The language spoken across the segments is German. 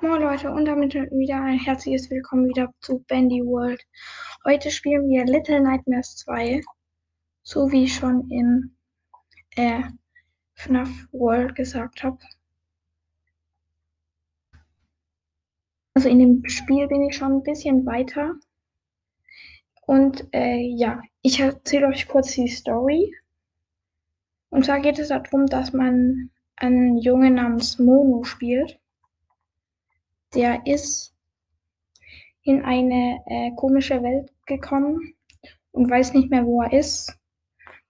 Moin Leute und damit wieder ein herzliches Willkommen wieder zu Bandy World. Heute spielen wir Little Nightmares 2, so wie ich schon in äh, FNAF World gesagt habe. Also in dem Spiel bin ich schon ein bisschen weiter. Und äh, ja, ich erzähle euch kurz die Story. Und zwar geht es darum, dass man einen Junge namens Mono spielt der ist in eine äh, komische Welt gekommen und weiß nicht mehr, wo er ist.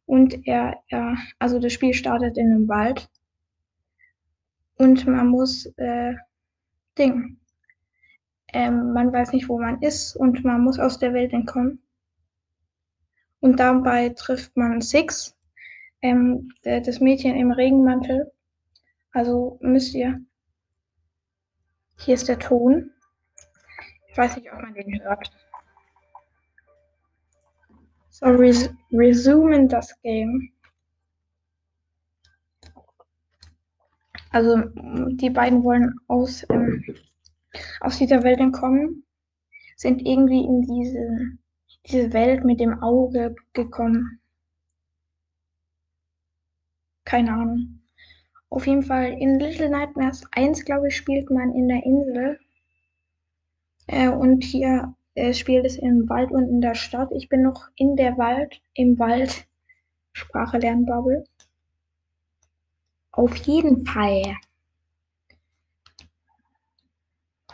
Und er, er, also das Spiel startet in einem Wald. Und man muss, äh, Ding, ähm, man weiß nicht, wo man ist und man muss aus der Welt entkommen. Und dabei trifft man Six, ähm, das Mädchen im Regenmantel. Also müsst ihr hier ist der Ton. Ich weiß nicht, ob man den hört. So, res resumen das Game. Also, die beiden wollen aus, ähm, aus dieser Welt entkommen, sind irgendwie in diese, diese Welt mit dem Auge gekommen. Keine Ahnung. Auf jeden Fall in Little Nightmares 1, glaube ich, spielt man in der Insel. Äh, und hier äh, spielt es im Wald und in der Stadt. Ich bin noch in der Wald, im Wald. Sprache lernen, Bubble. Auf jeden Fall.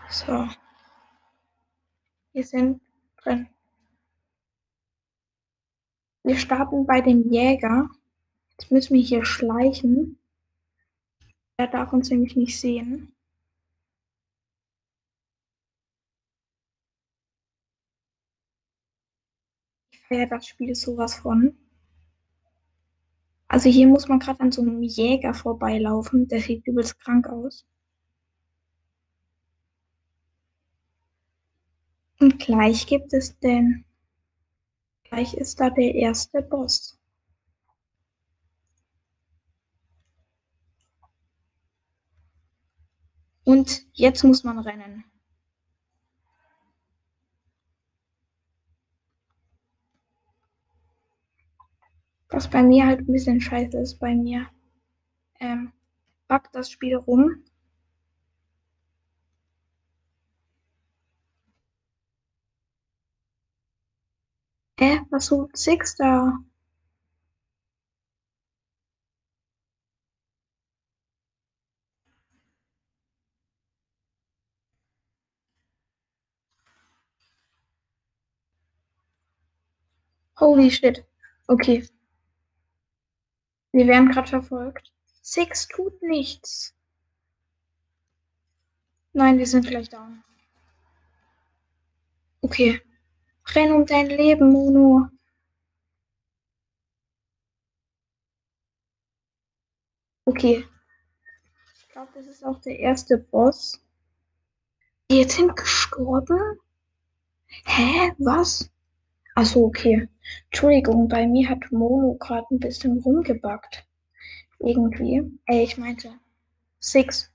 So. Wir sind drin. Wir starten bei dem Jäger. Jetzt müssen wir hier schleichen. Er darf uns nämlich nicht sehen. Ich feiere das Spiel sowas von. Also hier muss man gerade an so einem Jäger vorbeilaufen. Der sieht übelst krank aus. Und gleich gibt es den. Gleich ist da der erste Boss. Und jetzt muss man rennen. Was bei mir halt ein bisschen scheiße ist, bei mir ähm, backt das Spiel rum. Äh, was so Six da? Holy shit. Okay. Wir werden gerade verfolgt. Six tut nichts. Nein, wir sind gleich down. Okay. Renn um dein Leben, Mono. Okay. Ich glaube, das ist auch der erste Boss. Jetzt sind gestorben? Hä? Was? Achso, okay. Entschuldigung, bei mir hat Mono gerade ein bisschen rumgebackt. Irgendwie. Ey, ich meinte. Six.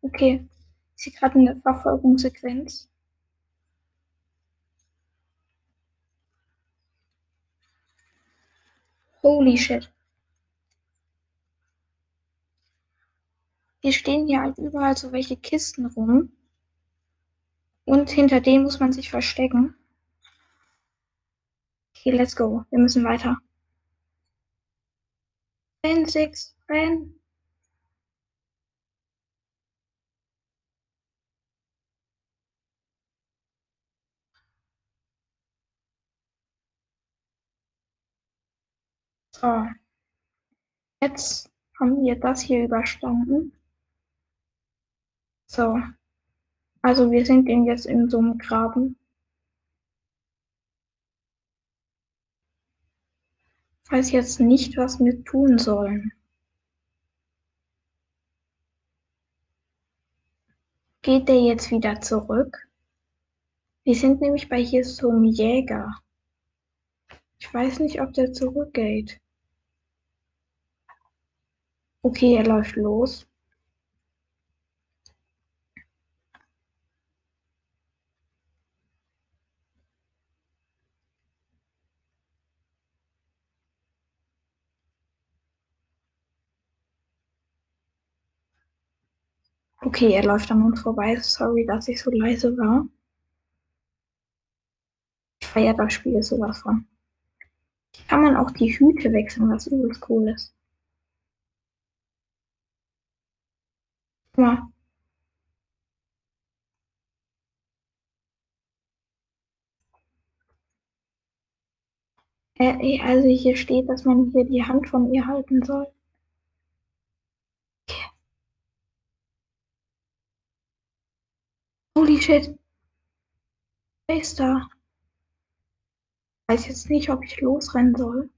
Okay. Ich sehe gerade eine Verfolgungssequenz. Holy shit. Hier stehen hier halt überall so welche Kisten rum. Und hinter denen muss man sich verstecken. Okay, let's go. Wir müssen weiter. Renn, Six, renn. So. Jetzt haben wir das hier überstanden. So. Also wir sind jetzt in so einem Graben. Ich weiß jetzt nicht, was wir tun sollen. Geht der jetzt wieder zurück? Wir sind nämlich bei hier zum Jäger. Ich weiß nicht, ob der zurückgeht. Okay, er läuft los. Okay, er läuft an uns vorbei. Sorry, dass ich so leise war. Ich feiere das Spiel sowas von. Kann man auch die Hüte wechseln, was übelst cool ist. Mal. Äh, also hier steht, dass man hier die Hand von ihr halten soll. Holy shit. Wer ist da? Weiß jetzt nicht, ob ich losrennen soll.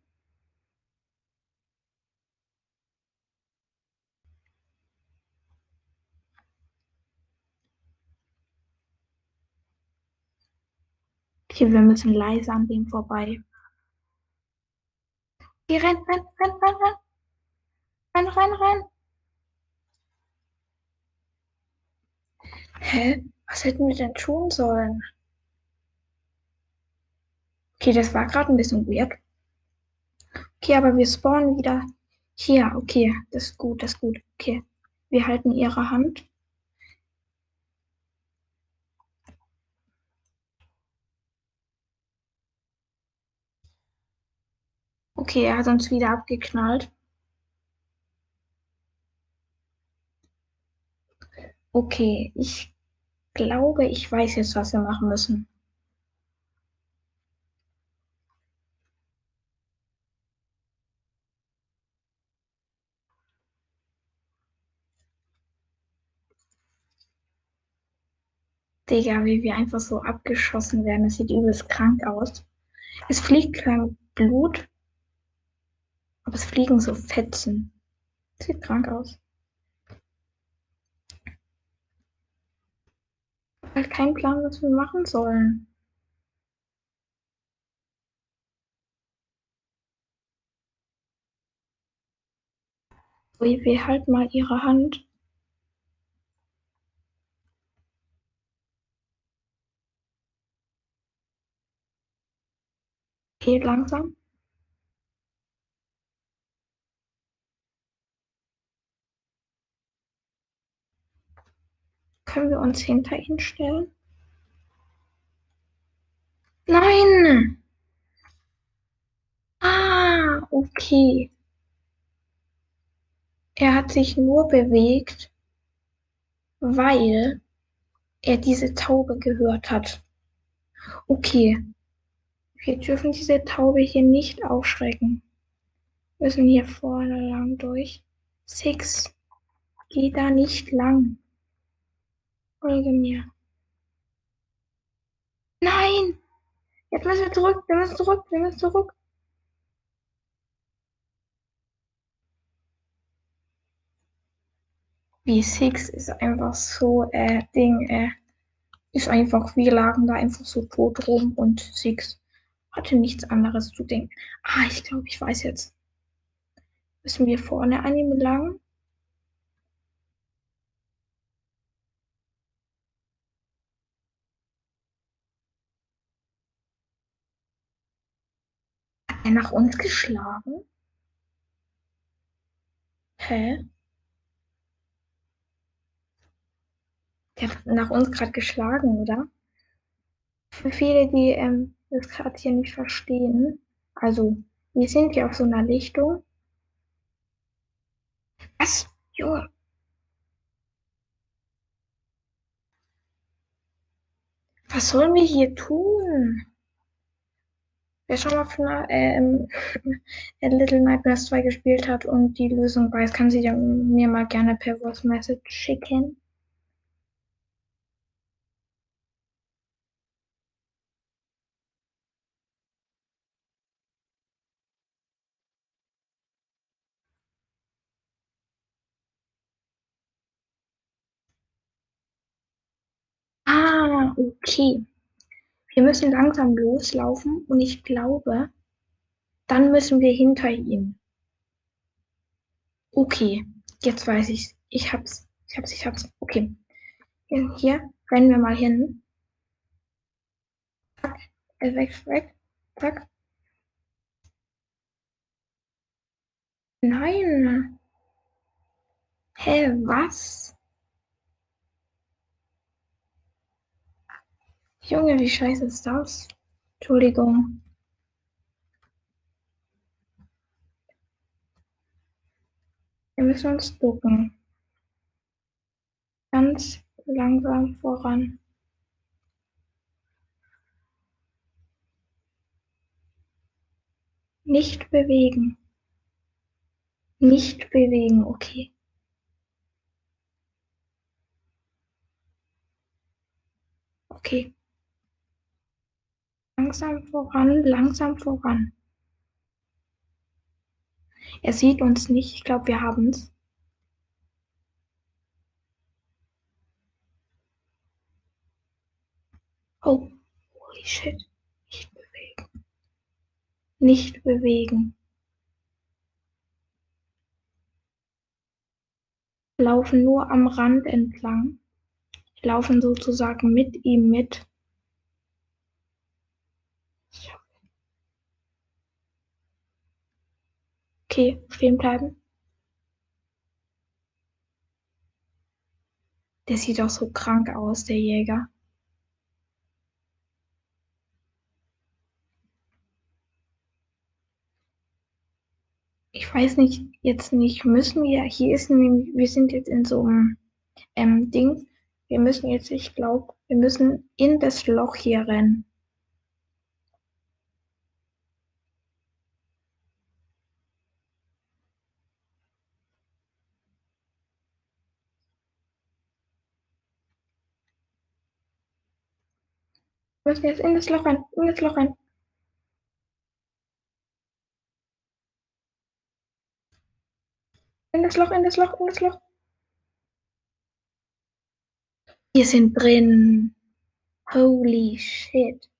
Okay, wir müssen leise an dem vorbei. Geh, renn, renn, renn, renn, renn. Renn, renn, renn. Hä? Was hätten wir denn tun sollen? Okay, das war gerade ein bisschen weird. Okay, aber wir spawnen wieder hier. Okay, das ist gut, das ist gut. Okay, wir halten ihre Hand. Okay, er hat uns wieder abgeknallt. Okay, ich glaube, ich weiß jetzt, was wir machen müssen. Digga, wie wir einfach so abgeschossen werden. Das sieht übelst krank aus. Es fliegt kein Blut, es fliegen so Fetzen. Sieht krank aus. Halt keinen Plan, was wir machen sollen. Wir halten mal ihre Hand. Okay, langsam. Können wir uns hinter ihn stellen? Nein! Ah, okay. Er hat sich nur bewegt, weil er diese Taube gehört hat. Okay. Wir dürfen diese Taube hier nicht aufschrecken. Wir müssen hier vorne lang durch. Six. Geh da nicht lang. Folge mir. Nein! Jetzt müssen wir zurück, wir müssen zurück, wir müssen zurück. Wie Six ist einfach so, äh, Ding, äh, ist einfach, wir lagen da einfach so tot rum und Six hatte nichts anderes zu denken. Ah, ich glaube, ich weiß jetzt. Müssen wir vorne an ihm lang? Er nach uns geschlagen? Hä? Der hat nach uns gerade geschlagen, oder? Für viele, die ähm, das gerade hier nicht verstehen, also wir sind hier auf so einer Lichtung. Was? Jo. Was sollen wir hier tun? Wer schon mal von ähm, Little Nightmares 2 gespielt hat und die Lösung weiß, kann sie mir mal gerne per Voice Message schicken. okay. Wir müssen langsam loslaufen und ich glaube, dann müssen wir hinter ihm. Okay, jetzt weiß ich's. Ich hab's. Ich hab's, ich hab's. Okay. Hier rennen wir mal hin. Zack. Er weg, weg. Zack. Nein. Hä, was? Junge, wie scheiße ist das? Entschuldigung. Wir müssen uns ducken. Ganz langsam voran. Nicht bewegen. Nicht bewegen, okay. Okay. Langsam voran, langsam voran. Er sieht uns nicht. Ich glaube, wir haben es. Oh, holy shit. Nicht bewegen. Nicht bewegen. Laufen nur am Rand entlang. Laufen sozusagen mit ihm mit. Okay, stehen bleiben. Der sieht auch so krank aus, der Jäger. Ich weiß nicht, jetzt nicht, müssen wir, hier ist nämlich, wir sind jetzt in so einem ähm, Ding, wir müssen jetzt, ich glaube, wir müssen in das Loch hier rennen. Wir müssen jetzt in das Loch rein, in das Loch rein. In das Loch, in das Loch, in das Loch. Wir sind drin. Holy shit.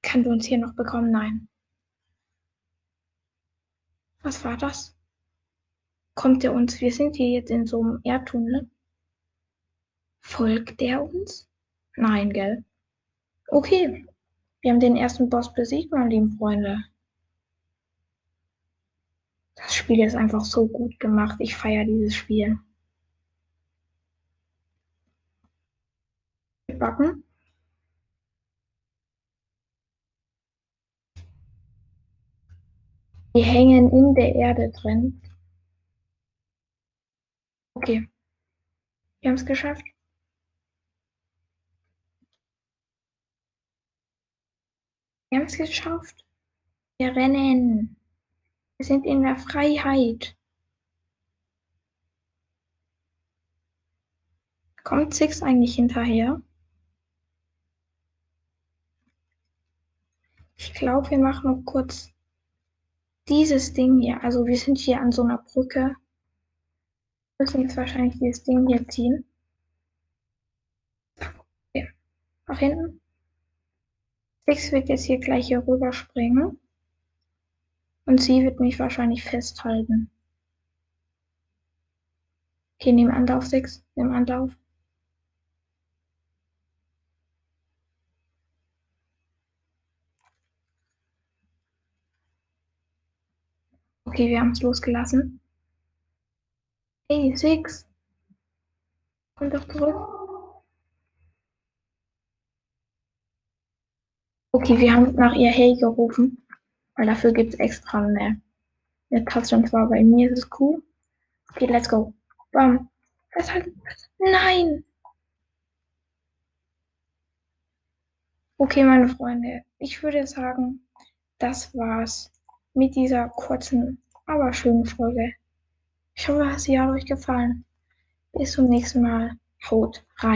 Kann du uns hier noch bekommen? Nein. Was war das? Kommt er uns? Wir sind hier jetzt in so einem Erdtunnel. Folgt der uns? Nein, gell? Okay. Wir haben den ersten Boss besiegt, meine lieben Freunde. Das Spiel ist einfach so gut gemacht. Ich feiere dieses Spiel. Backen. Die hängen in der Erde drin. Okay. Wir haben es geschafft. Wir haben es geschafft. Wir rennen. Wir sind in der Freiheit. Kommt Six eigentlich hinterher? Ich glaube, wir machen noch kurz dieses Ding hier. Also wir sind hier an so einer Brücke. Wir müssen jetzt wahrscheinlich dieses Ding hier ziehen. Okay. Nach hinten. Six wird jetzt hier gleich hier rüberspringen. Und sie wird mich wahrscheinlich festhalten. Okay, nimm Anlauf, Six. Nimm Anlauf. Okay, wir haben es losgelassen. Hey, Six. Komm doch zurück. Okay, wir haben nach ihr Hey gerufen, weil dafür gibt es extra eine, eine Taste und zwar bei mir ist es cool. Okay, let's go. Bam. Festhalten. Nein! Okay, meine Freunde, ich würde sagen, das war's mit dieser kurzen, aber schönen Folge. Ich hoffe, sie hat euch gefallen. Bis zum nächsten Mal. Haut rein.